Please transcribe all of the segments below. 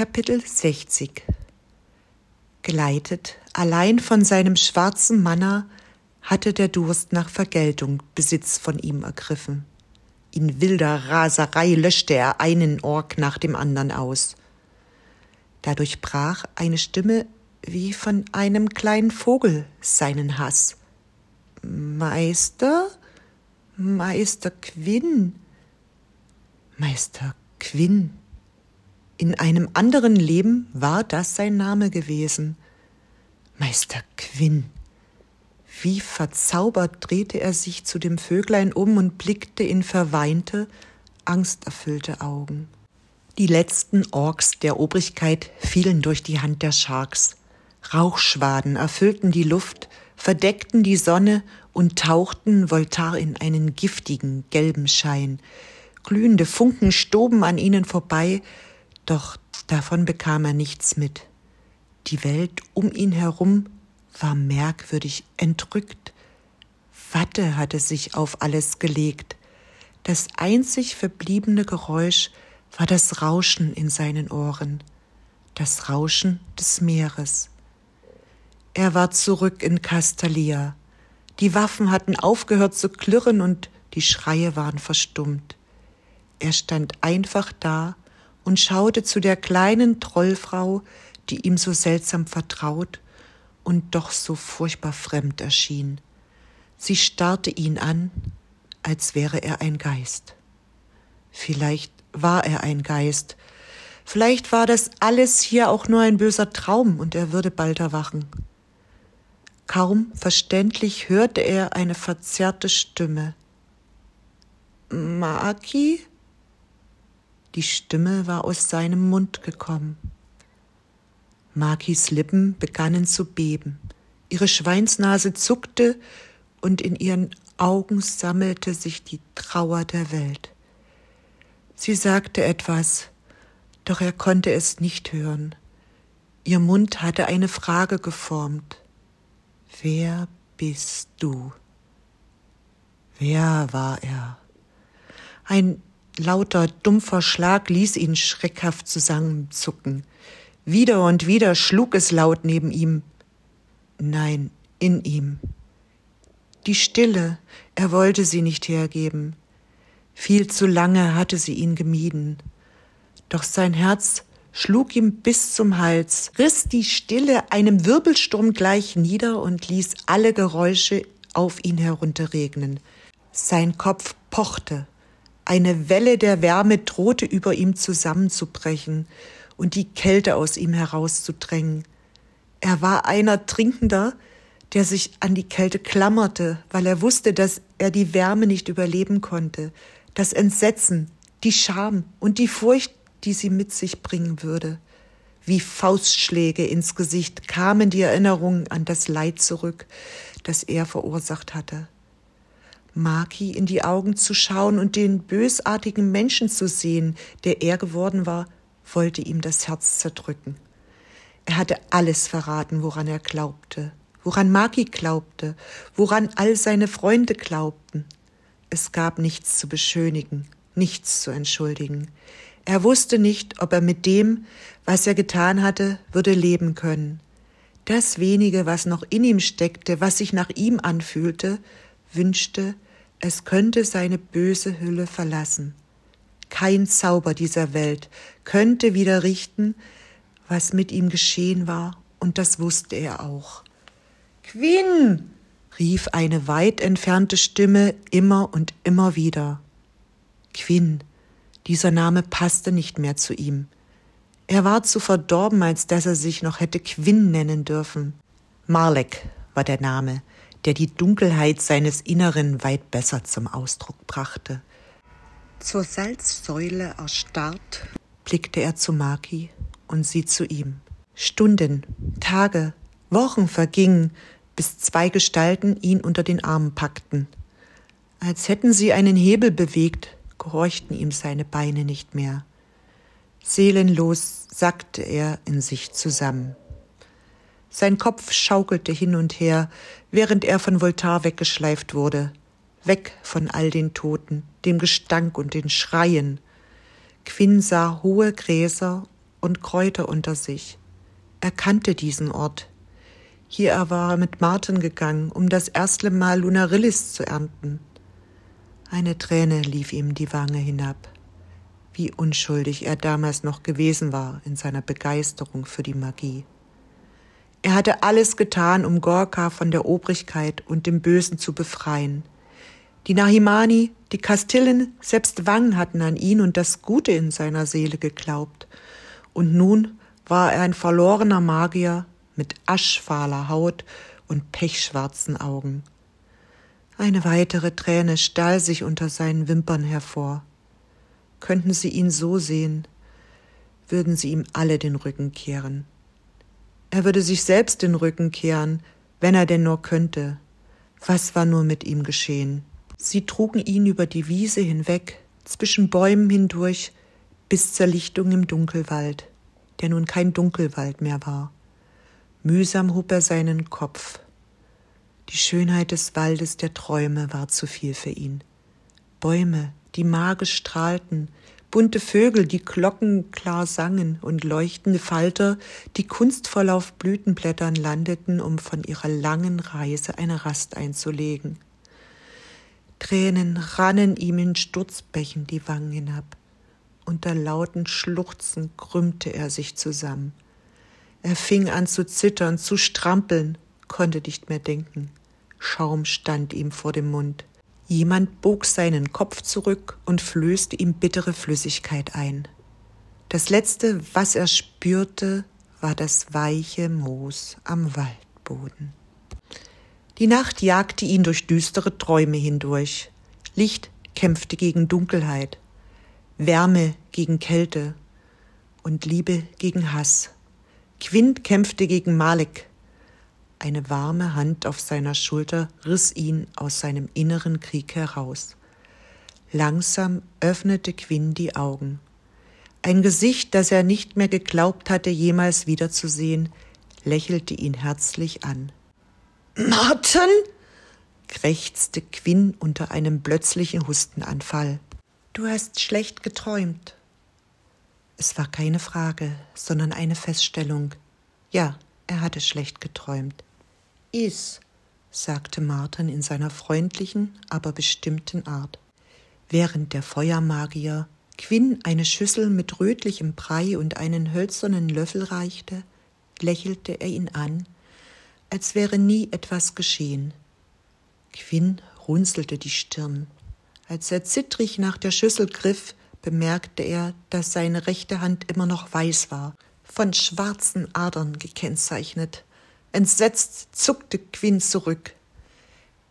Kapitel 60 Geleitet allein von seinem schwarzen Manner hatte der Durst nach Vergeltung Besitz von ihm ergriffen. In wilder Raserei löschte er einen Ork nach dem andern aus. Dadurch brach eine Stimme wie von einem kleinen Vogel seinen Hass. Meister? Meister Quinn? Meister Quinn. In einem anderen Leben war das sein Name gewesen. Meister Quinn. Wie verzaubert drehte er sich zu dem Vöglein um und blickte in verweinte, angsterfüllte Augen. Die letzten Orks der Obrigkeit fielen durch die Hand der Sharks. Rauchschwaden erfüllten die Luft, verdeckten die Sonne und tauchten Voltar in einen giftigen, gelben Schein. Glühende Funken stoben an ihnen vorbei, doch davon bekam er nichts mit. Die Welt um ihn herum war merkwürdig entrückt. Watte hatte sich auf alles gelegt. Das einzig verbliebene Geräusch war das Rauschen in seinen Ohren, das Rauschen des Meeres. Er war zurück in Castalia. Die Waffen hatten aufgehört zu klirren und die Schreie waren verstummt. Er stand einfach da und schaute zu der kleinen Trollfrau, die ihm so seltsam vertraut und doch so furchtbar fremd erschien. Sie starrte ihn an, als wäre er ein Geist. Vielleicht war er ein Geist, vielleicht war das alles hier auch nur ein böser Traum und er würde bald erwachen. Kaum verständlich hörte er eine verzerrte Stimme. Maki? Die Stimme war aus seinem Mund gekommen. Makis Lippen begannen zu beben, ihre Schweinsnase zuckte und in ihren Augen sammelte sich die Trauer der Welt. Sie sagte etwas, doch er konnte es nicht hören. Ihr Mund hatte eine Frage geformt. Wer bist du? Wer war er? Ein lauter, dumpfer Schlag ließ ihn schreckhaft zusammenzucken. Wieder und wieder schlug es laut neben ihm. Nein, in ihm. Die Stille, er wollte sie nicht hergeben. Viel zu lange hatte sie ihn gemieden. Doch sein Herz schlug ihm bis zum Hals, riss die Stille einem Wirbelsturm gleich nieder und ließ alle Geräusche auf ihn herunterregnen. Sein Kopf pochte, eine Welle der Wärme drohte über ihm zusammenzubrechen und die Kälte aus ihm herauszudrängen. Er war einer Trinkender, der sich an die Kälte klammerte, weil er wusste, dass er die Wärme nicht überleben konnte, das Entsetzen, die Scham und die Furcht, die sie mit sich bringen würde. Wie Faustschläge ins Gesicht kamen die Erinnerungen an das Leid zurück, das er verursacht hatte. Maki in die Augen zu schauen und den bösartigen Menschen zu sehen, der er geworden war, wollte ihm das Herz zerdrücken. Er hatte alles verraten, woran er glaubte, woran Maki glaubte, woran all seine Freunde glaubten. Es gab nichts zu beschönigen, nichts zu entschuldigen. Er wusste nicht, ob er mit dem, was er getan hatte, würde leben können. Das wenige, was noch in ihm steckte, was sich nach ihm anfühlte, wünschte, es könnte seine böse Hülle verlassen. Kein Zauber dieser Welt könnte wieder richten, was mit ihm geschehen war, und das wusste er auch. Quinn! rief eine weit entfernte Stimme immer und immer wieder. Quinn, dieser Name passte nicht mehr zu ihm. Er war zu verdorben, als dass er sich noch hätte Quinn nennen dürfen. Marlek war der Name, der die Dunkelheit seines Inneren weit besser zum Ausdruck brachte. Zur Salzsäule erstarrt, blickte er zu Maki und sie zu ihm. Stunden, Tage, Wochen vergingen, bis zwei Gestalten ihn unter den Armen packten. Als hätten sie einen Hebel bewegt, gehorchten ihm seine Beine nicht mehr. Seelenlos sackte er in sich zusammen. Sein Kopf schaukelte hin und her, während er von Voltaire weggeschleift wurde, weg von all den Toten, dem Gestank und den Schreien. Quinn sah hohe Gräser und Kräuter unter sich. Er kannte diesen Ort. Hier war er mit Martin gegangen, um das erste Mal Lunarillis zu ernten. Eine Träne lief ihm die Wange hinab. Wie unschuldig er damals noch gewesen war in seiner Begeisterung für die Magie. Er hatte alles getan, um Gorka von der Obrigkeit und dem Bösen zu befreien. Die Nahimani, die Kastillen, selbst Wang hatten an ihn und das Gute in seiner Seele geglaubt. Und nun war er ein verlorener Magier mit aschfahler Haut und pechschwarzen Augen. Eine weitere Träne stahl sich unter seinen Wimpern hervor. Könnten sie ihn so sehen, würden sie ihm alle den Rücken kehren. Er würde sich selbst den Rücken kehren, wenn er denn nur könnte. Was war nur mit ihm geschehen? Sie trugen ihn über die Wiese hinweg, zwischen Bäumen hindurch, bis zur Lichtung im Dunkelwald, der nun kein Dunkelwald mehr war. Mühsam hob er seinen Kopf. Die Schönheit des Waldes der Träume war zu viel für ihn. Bäume, die magisch strahlten, bunte Vögel, die glockenklar sangen und leuchtende Falter, die kunstvoll auf Blütenblättern landeten, um von ihrer langen Reise eine Rast einzulegen. Tränen rannen ihm in Sturzbächen die Wangen hinab. Unter lauten Schluchzen krümmte er sich zusammen. Er fing an zu zittern, zu strampeln, konnte nicht mehr denken. Schaum stand ihm vor dem Mund. Jemand bog seinen Kopf zurück und flößte ihm bittere Flüssigkeit ein. Das letzte, was er spürte, war das weiche Moos am Waldboden. Die Nacht jagte ihn durch düstere Träume hindurch. Licht kämpfte gegen Dunkelheit, Wärme gegen Kälte und Liebe gegen Hass. Quint kämpfte gegen Malek, eine warme Hand auf seiner Schulter riss ihn aus seinem inneren Krieg heraus. Langsam öffnete Quinn die Augen. Ein Gesicht, das er nicht mehr geglaubt hatte, jemals wiederzusehen, lächelte ihn herzlich an. Martin? krächzte Quinn unter einem plötzlichen Hustenanfall. Du hast schlecht geträumt. Es war keine Frage, sondern eine Feststellung. Ja, er hatte schlecht geträumt. Is, sagte Martin in seiner freundlichen, aber bestimmten Art. Während der Feuermagier Quinn eine Schüssel mit rötlichem Brei und einen hölzernen Löffel reichte, lächelte er ihn an, als wäre nie etwas geschehen. Quinn runzelte die Stirn. Als er zittrig nach der Schüssel griff, bemerkte er, dass seine rechte Hand immer noch weiß war, von schwarzen Adern gekennzeichnet. Entsetzt zuckte Quinn zurück.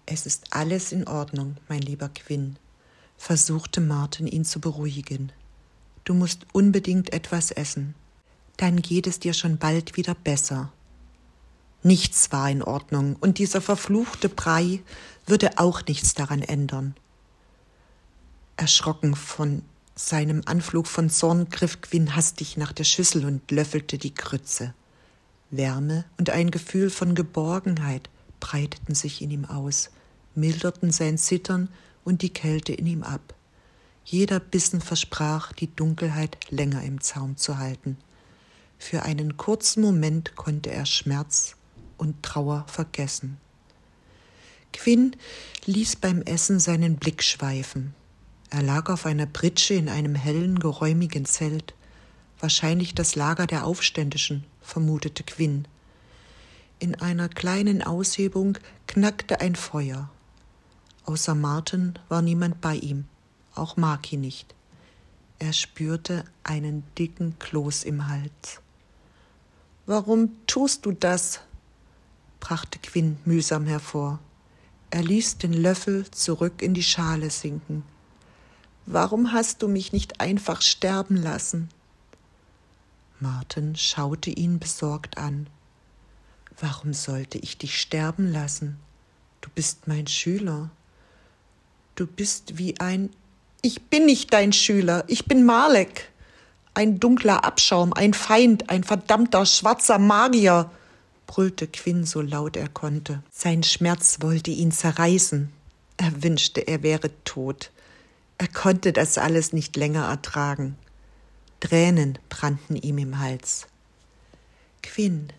Es ist alles in Ordnung, mein lieber Quinn, versuchte Martin ihn zu beruhigen. Du musst unbedingt etwas essen. Dann geht es dir schon bald wieder besser. Nichts war in Ordnung, und dieser verfluchte Brei würde auch nichts daran ändern. Erschrocken von seinem Anflug von Zorn griff Quinn hastig nach der Schüssel und löffelte die Grütze. Wärme und ein Gefühl von Geborgenheit breiteten sich in ihm aus, milderten sein Zittern und die Kälte in ihm ab. Jeder Bissen versprach, die Dunkelheit länger im Zaum zu halten. Für einen kurzen Moment konnte er Schmerz und Trauer vergessen. Quinn ließ beim Essen seinen Blick schweifen. Er lag auf einer Pritsche in einem hellen, geräumigen Zelt, wahrscheinlich das Lager der Aufständischen, vermutete Quinn. In einer kleinen Aushebung knackte ein Feuer. Außer Martin war niemand bei ihm, auch Maki nicht. Er spürte einen dicken Kloß im Hals. Warum tust du das? brachte Quinn mühsam hervor. Er ließ den Löffel zurück in die Schale sinken. Warum hast du mich nicht einfach sterben lassen? Martin schaute ihn besorgt an. Warum sollte ich dich sterben lassen? Du bist mein Schüler. Du bist wie ein. Ich bin nicht dein Schüler, ich bin Malek. Ein dunkler Abschaum, ein Feind, ein verdammter schwarzer Magier, brüllte Quinn so laut er konnte. Sein Schmerz wollte ihn zerreißen. Er wünschte, er wäre tot. Er konnte das alles nicht länger ertragen. Tränen brannten ihm im Hals. Quinn,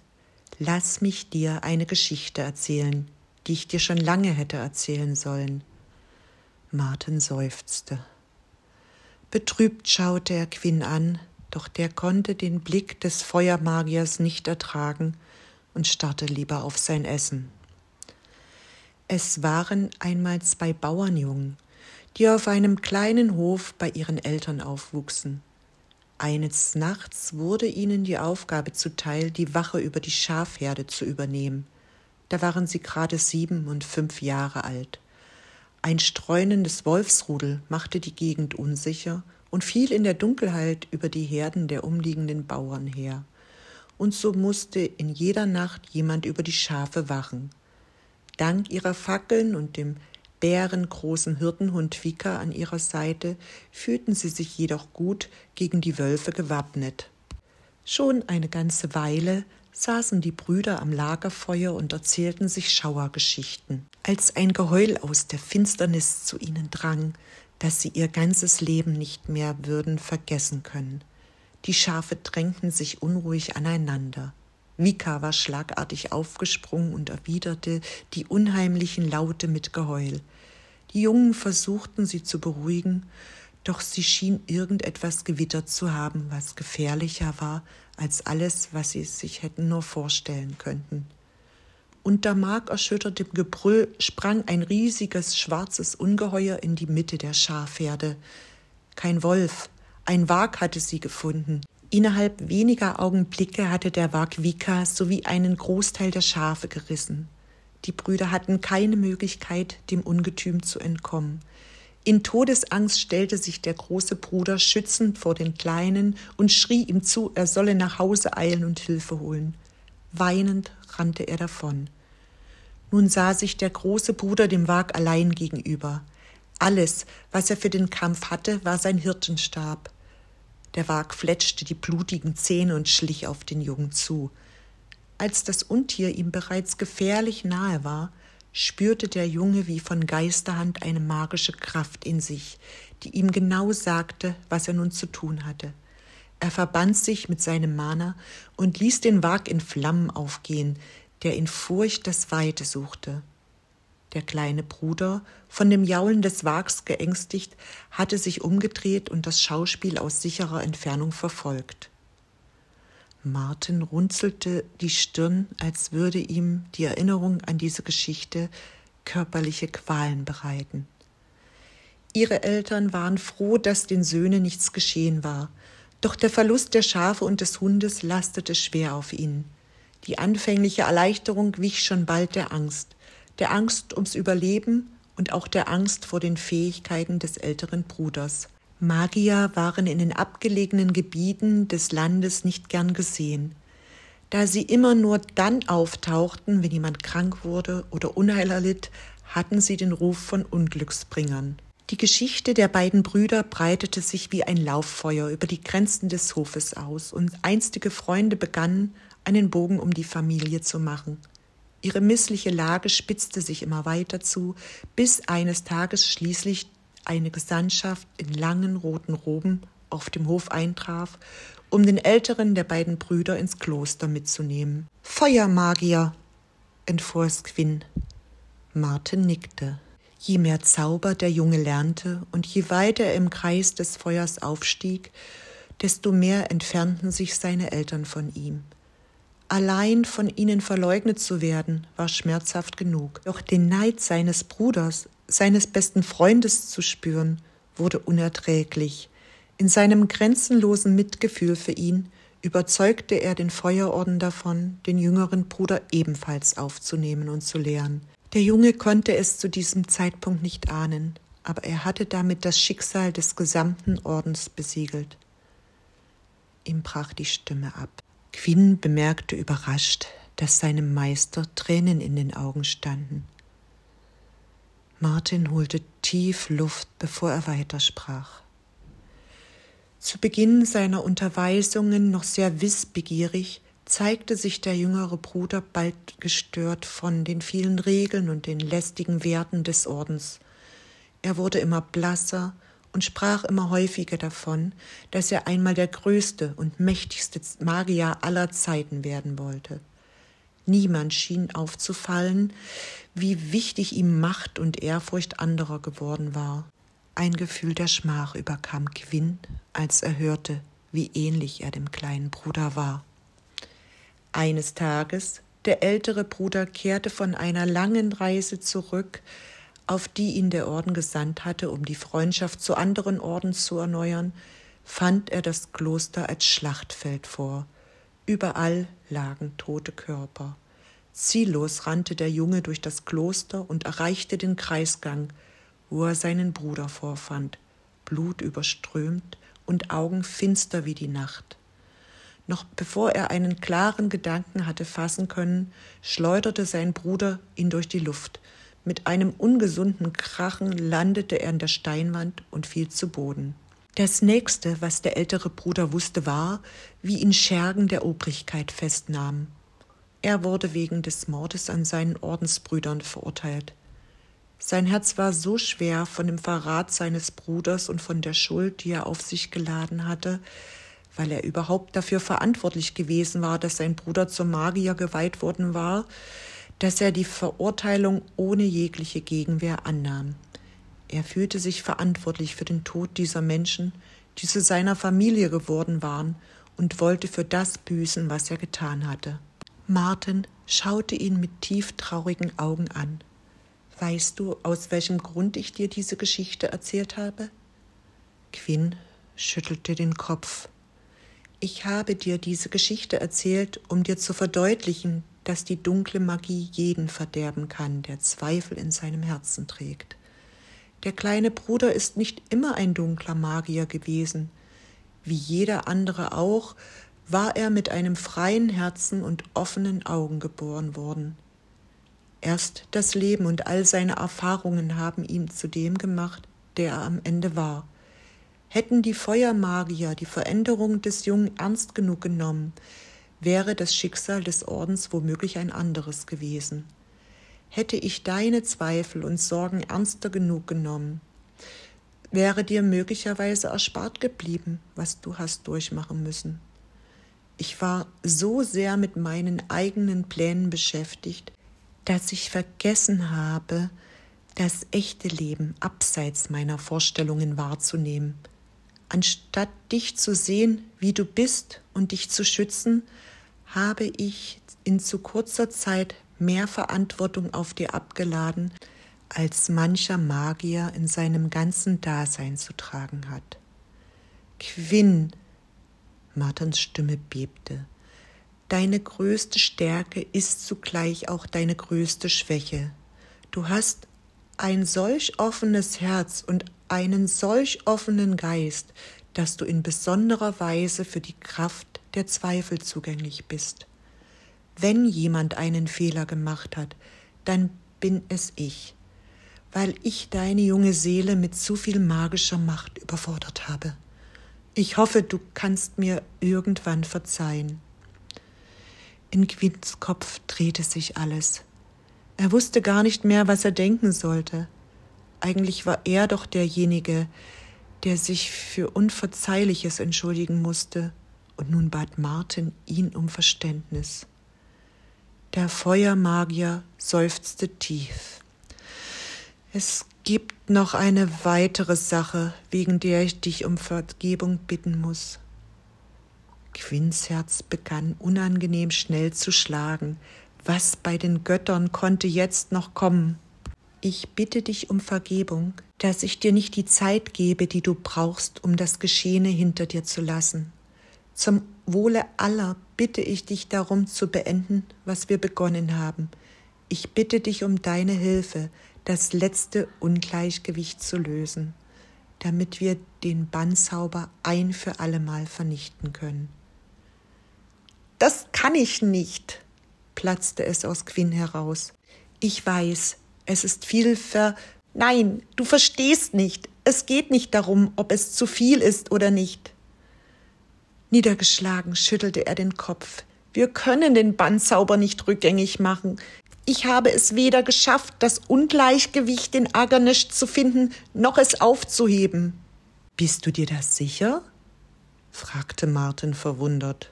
lass mich dir eine Geschichte erzählen, die ich dir schon lange hätte erzählen sollen. Martin seufzte. Betrübt schaute er Quinn an, doch der konnte den Blick des Feuermagiers nicht ertragen und starrte lieber auf sein Essen. Es waren einmal zwei Bauernjungen, die auf einem kleinen Hof bei ihren Eltern aufwuchsen. Eines Nachts wurde ihnen die Aufgabe zuteil, die Wache über die Schafherde zu übernehmen. Da waren sie gerade sieben und fünf Jahre alt. Ein streunendes Wolfsrudel machte die Gegend unsicher und fiel in der Dunkelheit über die Herden der umliegenden Bauern her. Und so musste in jeder Nacht jemand über die Schafe wachen. Dank ihrer Fackeln und dem bärengroßen Hirtenhund Vika an ihrer Seite fühlten sie sich jedoch gut gegen die Wölfe gewappnet. Schon eine ganze Weile saßen die Brüder am Lagerfeuer und erzählten sich Schauergeschichten. Als ein Geheul aus der Finsternis zu ihnen drang, dass sie ihr ganzes Leben nicht mehr würden vergessen können. Die Schafe drängten sich unruhig aneinander. Vika war schlagartig aufgesprungen und erwiderte die unheimlichen Laute mit Geheul. Die Jungen versuchten sie zu beruhigen, doch sie schien irgendetwas gewittert zu haben, was gefährlicher war als alles, was sie sich hätten nur vorstellen könnten. Unter markerschüttertem Gebrüll sprang ein riesiges schwarzes Ungeheuer in die Mitte der Schafherde. Kein Wolf, ein Wag hatte sie gefunden. Innerhalb weniger Augenblicke hatte der Wag Vika sowie einen Großteil der Schafe gerissen. Die Brüder hatten keine Möglichkeit, dem Ungetüm zu entkommen. In Todesangst stellte sich der große Bruder schützend vor den Kleinen und schrie ihm zu, er solle nach Hause eilen und Hilfe holen. Weinend rannte er davon. Nun sah sich der große Bruder dem Wag allein gegenüber. Alles, was er für den Kampf hatte, war sein Hirtenstab. Der Wag fletschte die blutigen Zähne und schlich auf den Jungen zu. Als das Untier ihm bereits gefährlich nahe war, spürte der Junge wie von Geisterhand eine magische Kraft in sich, die ihm genau sagte, was er nun zu tun hatte. Er verband sich mit seinem Mana und ließ den Wag in Flammen aufgehen, der in Furcht das Weite suchte. Der kleine Bruder, von dem Jaulen des Wags geängstigt, hatte sich umgedreht und das Schauspiel aus sicherer Entfernung verfolgt. Martin runzelte die Stirn, als würde ihm die Erinnerung an diese Geschichte körperliche Qualen bereiten. Ihre Eltern waren froh, dass den Söhnen nichts geschehen war, doch der Verlust der Schafe und des Hundes lastete schwer auf ihnen. Die anfängliche Erleichterung wich schon bald der Angst der Angst ums Überleben und auch der Angst vor den Fähigkeiten des älteren Bruders. Magier waren in den abgelegenen Gebieten des Landes nicht gern gesehen, da sie immer nur dann auftauchten, wenn jemand krank wurde oder Unheil erlitt, hatten sie den Ruf von Unglücksbringern. Die Geschichte der beiden Brüder breitete sich wie ein Lauffeuer über die Grenzen des Hofes aus, und einstige Freunde begannen, einen Bogen um die Familie zu machen. Ihre missliche Lage spitzte sich immer weiter zu, bis eines Tages schließlich eine Gesandtschaft in langen roten Roben auf dem Hof eintraf, um den älteren der beiden Brüder ins Kloster mitzunehmen. Feuermagier, entfuhr es Quinn. Martin nickte. Je mehr Zauber der Junge lernte und je weiter er im Kreis des Feuers aufstieg, desto mehr entfernten sich seine Eltern von ihm. Allein von ihnen verleugnet zu werden, war schmerzhaft genug. Doch den Neid seines Bruders, seines besten Freundes zu spüren, wurde unerträglich. In seinem grenzenlosen Mitgefühl für ihn überzeugte er den Feuerorden davon, den jüngeren Bruder ebenfalls aufzunehmen und zu lehren. Der Junge konnte es zu diesem Zeitpunkt nicht ahnen, aber er hatte damit das Schicksal des gesamten Ordens besiegelt. Ihm brach die Stimme ab. Quinn bemerkte überrascht, dass seinem Meister Tränen in den Augen standen. Martin holte tief Luft, bevor er weitersprach. Zu Beginn seiner Unterweisungen noch sehr wissbegierig, zeigte sich der jüngere Bruder bald gestört von den vielen Regeln und den lästigen Werten des Ordens. Er wurde immer blasser und sprach immer häufiger davon, dass er einmal der größte und mächtigste Magier aller Zeiten werden wollte. Niemand schien aufzufallen, wie wichtig ihm Macht und Ehrfurcht anderer geworden war. Ein Gefühl der Schmach überkam Quinn, als er hörte, wie ähnlich er dem kleinen Bruder war. Eines Tages, der ältere Bruder kehrte von einer langen Reise zurück, auf die ihn der Orden gesandt hatte, um die Freundschaft zu anderen Orden zu erneuern, fand er das Kloster als Schlachtfeld vor. Überall lagen tote Körper. Ziellos rannte der Junge durch das Kloster und erreichte den Kreisgang, wo er seinen Bruder vorfand, blutüberströmt und Augen finster wie die Nacht. Noch bevor er einen klaren Gedanken hatte fassen können, schleuderte sein Bruder ihn durch die Luft. Mit einem ungesunden Krachen landete er an der Steinwand und fiel zu Boden. Das nächste, was der ältere Bruder wusste, war, wie ihn Schergen der Obrigkeit festnahmen. Er wurde wegen des Mordes an seinen Ordensbrüdern verurteilt. Sein Herz war so schwer von dem Verrat seines Bruders und von der Schuld, die er auf sich geladen hatte, weil er überhaupt dafür verantwortlich gewesen war, dass sein Bruder zum Magier geweiht worden war, dass er die Verurteilung ohne jegliche Gegenwehr annahm. Er fühlte sich verantwortlich für den Tod dieser Menschen, die zu seiner Familie geworden waren, und wollte für das büßen, was er getan hatte. Martin schaute ihn mit tief traurigen Augen an. Weißt du, aus welchem Grund ich dir diese Geschichte erzählt habe? Quinn schüttelte den Kopf. Ich habe dir diese Geschichte erzählt, um dir zu verdeutlichen, dass die dunkle Magie jeden verderben kann, der Zweifel in seinem Herzen trägt. Der kleine Bruder ist nicht immer ein dunkler Magier gewesen. Wie jeder andere auch, war er mit einem freien Herzen und offenen Augen geboren worden. Erst das Leben und all seine Erfahrungen haben ihn zu dem gemacht, der er am Ende war. Hätten die Feuermagier die Veränderung des Jungen ernst genug genommen, wäre das Schicksal des Ordens womöglich ein anderes gewesen. Hätte ich deine Zweifel und Sorgen ernster genug genommen, wäre dir möglicherweise erspart geblieben, was du hast durchmachen müssen. Ich war so sehr mit meinen eigenen Plänen beschäftigt, dass ich vergessen habe, das echte Leben abseits meiner Vorstellungen wahrzunehmen Anstatt dich zu sehen, wie du bist und dich zu schützen, habe ich in zu kurzer Zeit mehr Verantwortung auf dir abgeladen, als mancher Magier in seinem ganzen Dasein zu tragen hat. Quinn, Martins Stimme bebte, deine größte Stärke ist zugleich auch deine größte Schwäche. Du hast ein solch offenes Herz und einen solch offenen Geist, dass du in besonderer Weise für die Kraft der Zweifel zugänglich bist. Wenn jemand einen Fehler gemacht hat, dann bin es ich, weil ich deine junge Seele mit zu viel magischer Macht überfordert habe. Ich hoffe, du kannst mir irgendwann verzeihen. In Quints Kopf drehte sich alles. Er wusste gar nicht mehr, was er denken sollte. Eigentlich war er doch derjenige, der sich für Unverzeihliches entschuldigen musste, und nun bat Martin ihn um Verständnis. Der Feuermagier seufzte tief. Es gibt noch eine weitere Sache, wegen der ich dich um Vergebung bitten muss. Quinns Herz begann unangenehm schnell zu schlagen. Was bei den Göttern konnte jetzt noch kommen? Ich bitte dich um Vergebung, dass ich dir nicht die Zeit gebe, die du brauchst, um das Geschehene hinter dir zu lassen. Zum Wohle aller bitte ich dich darum zu beenden, was wir begonnen haben. Ich bitte dich um deine Hilfe, das letzte Ungleichgewicht zu lösen, damit wir den Bannzauber ein für allemal vernichten können. Das kann ich nicht, platzte es aus Quinn heraus. Ich weiß, es ist viel ver. Nein, du verstehst nicht. Es geht nicht darum, ob es zu viel ist oder nicht. Niedergeschlagen schüttelte er den Kopf. Wir können den Bandzauber nicht rückgängig machen. Ich habe es weder geschafft, das Ungleichgewicht in Agernisch zu finden, noch es aufzuheben. Bist du dir das sicher? fragte Martin verwundert.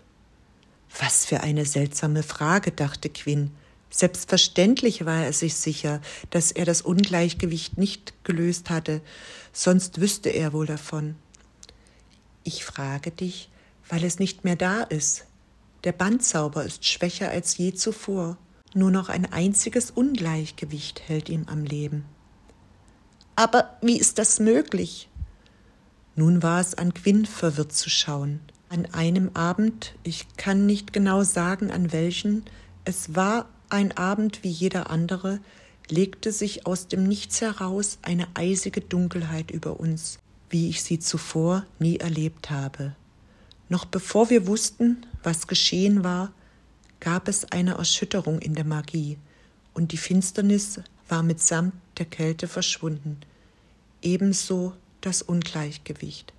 Was für eine seltsame Frage, dachte Quinn. Selbstverständlich war er sich sicher, dass er das Ungleichgewicht nicht gelöst hatte, sonst wüsste er wohl davon. Ich frage dich, weil es nicht mehr da ist. Der Bandzauber ist schwächer als je zuvor. Nur noch ein einziges Ungleichgewicht hält ihm am Leben. Aber wie ist das möglich? Nun war es an Quinn verwirrt zu schauen. An einem Abend, ich kann nicht genau sagen an welchen, es war ein Abend wie jeder andere, legte sich aus dem Nichts heraus eine eisige Dunkelheit über uns, wie ich sie zuvor nie erlebt habe. Noch bevor wir wussten, was geschehen war, gab es eine Erschütterung in der Magie, und die Finsternis war mitsamt der Kälte verschwunden, ebenso das Ungleichgewicht.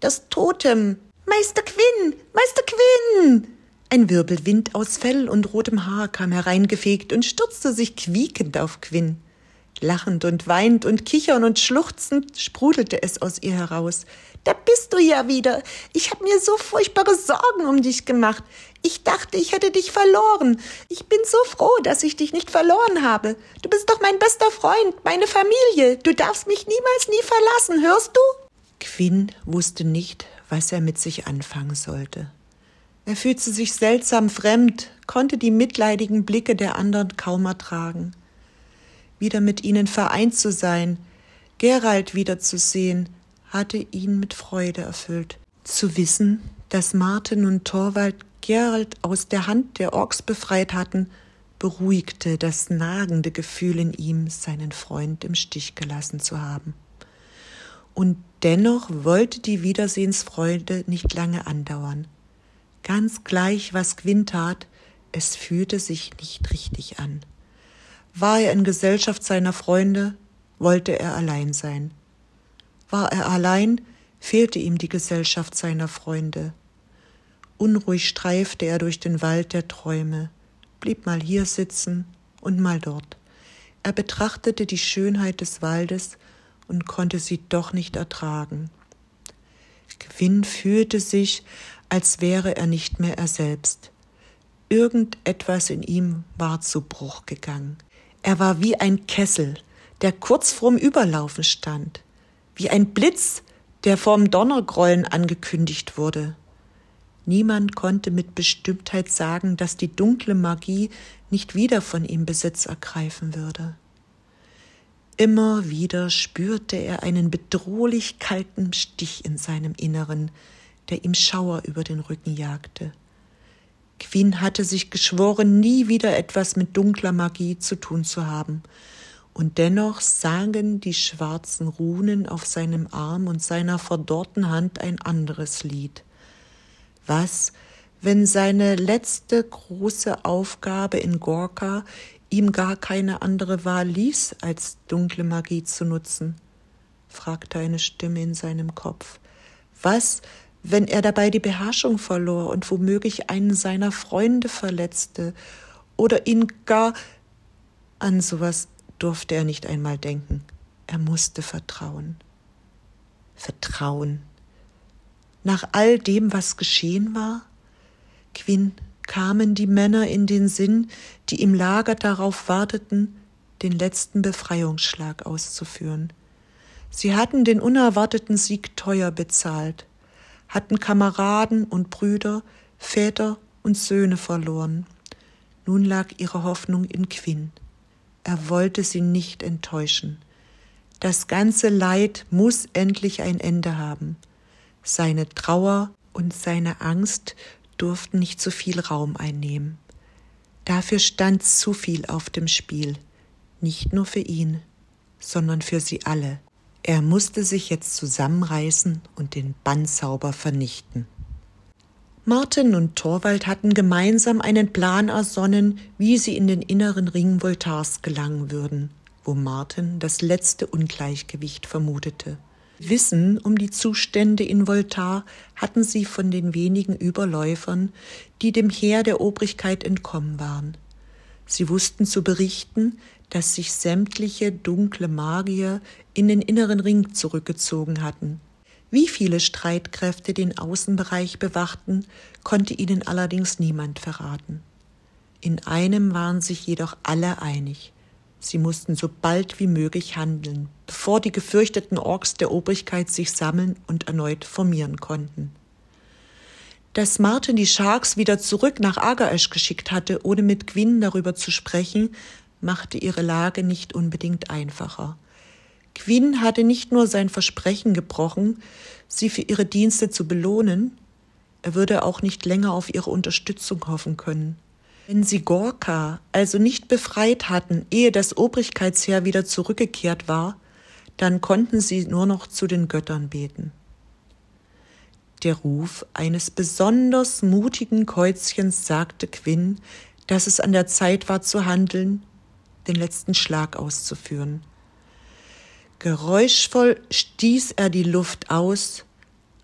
Das Totem. Meister Quinn. Meister Quinn. Ein Wirbelwind aus Fell und rotem Haar kam hereingefegt und stürzte sich quiekend auf Quinn. Lachend und weinend und kichern und schluchzend sprudelte es aus ihr heraus. Da bist du ja wieder. Ich habe mir so furchtbare Sorgen um dich gemacht. Ich dachte, ich hätte dich verloren. Ich bin so froh, dass ich dich nicht verloren habe. Du bist doch mein bester Freund, meine Familie. Du darfst mich niemals nie verlassen, hörst du? Quinn wusste nicht, was er mit sich anfangen sollte. Er fühlte sich seltsam fremd, konnte die mitleidigen Blicke der anderen kaum ertragen. Wieder mit ihnen vereint zu sein, Gerald wiederzusehen, hatte ihn mit Freude erfüllt. Zu wissen, dass Martin und Torwald Gerald aus der Hand der Orks befreit hatten, beruhigte das nagende Gefühl in ihm, seinen Freund im Stich gelassen zu haben. Und dennoch wollte die Wiedersehensfreude nicht lange andauern. Ganz gleich, was Quinn tat, es fühlte sich nicht richtig an. War er in Gesellschaft seiner Freunde, wollte er allein sein. War er allein, fehlte ihm die Gesellschaft seiner Freunde. Unruhig streifte er durch den Wald der Träume, blieb mal hier sitzen und mal dort. Er betrachtete die Schönheit des Waldes und konnte sie doch nicht ertragen. Quinn fühlte sich, als wäre er nicht mehr er selbst. Irgendetwas in ihm war zu Bruch gegangen. Er war wie ein Kessel, der kurz vorm Überlaufen stand, wie ein Blitz, der vorm Donnergrollen angekündigt wurde. Niemand konnte mit Bestimmtheit sagen, dass die dunkle Magie nicht wieder von ihm Besitz ergreifen würde. Immer wieder spürte er einen bedrohlich kalten Stich in seinem Inneren, der ihm Schauer über den Rücken jagte. Quinn hatte sich geschworen, nie wieder etwas mit dunkler Magie zu tun zu haben, und dennoch sangen die schwarzen Runen auf seinem Arm und seiner verdorrten Hand ein anderes Lied. Was, wenn seine letzte große Aufgabe in Gorka ihm gar keine andere Wahl ließ, als dunkle Magie zu nutzen? fragte eine Stimme in seinem Kopf. Was, wenn er dabei die Beherrschung verlor und womöglich einen seiner Freunde verletzte oder ihn gar an sowas durfte er nicht einmal denken. Er musste vertrauen. Vertrauen. Nach all dem, was geschehen war? Quinn kamen die Männer in den Sinn, die im Lager darauf warteten, den letzten Befreiungsschlag auszuführen. Sie hatten den unerwarteten Sieg teuer bezahlt hatten Kameraden und Brüder, Väter und Söhne verloren. Nun lag ihre Hoffnung in Quinn. Er wollte sie nicht enttäuschen. Das ganze Leid muss endlich ein Ende haben. Seine Trauer und seine Angst durften nicht zu viel Raum einnehmen. Dafür stand zu viel auf dem Spiel, nicht nur für ihn, sondern für sie alle. Er musste sich jetzt zusammenreißen und den Bandzauber vernichten. Martin und Torwald hatten gemeinsam einen Plan ersonnen, wie sie in den inneren Ring Voltars gelangen würden, wo Martin das letzte Ungleichgewicht vermutete. Wissen um die Zustände in Voltar hatten sie von den wenigen Überläufern, die dem Heer der Obrigkeit entkommen waren. Sie wussten zu berichten, dass sich sämtliche dunkle Magier in den inneren Ring zurückgezogen hatten. Wie viele Streitkräfte den Außenbereich bewachten, konnte ihnen allerdings niemand verraten. In einem waren sich jedoch alle einig. Sie mussten so bald wie möglich handeln, bevor die gefürchteten Orks der Obrigkeit sich sammeln und erneut formieren konnten. Dass Martin die Sharks wieder zurück nach Agaesch geschickt hatte, ohne mit Gwyn darüber zu sprechen, machte ihre Lage nicht unbedingt einfacher. Gwyn hatte nicht nur sein Versprechen gebrochen, sie für ihre Dienste zu belohnen, er würde auch nicht länger auf ihre Unterstützung hoffen können. Wenn sie Gorka also nicht befreit hatten, ehe das Obrigkeitsheer wieder zurückgekehrt war, dann konnten sie nur noch zu den Göttern beten. Der Ruf eines besonders mutigen Käuzchens sagte Quinn, dass es an der Zeit war zu handeln, den letzten Schlag auszuführen. Geräuschvoll stieß er die Luft aus,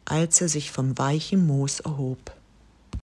als er sich vom weichen Moos erhob.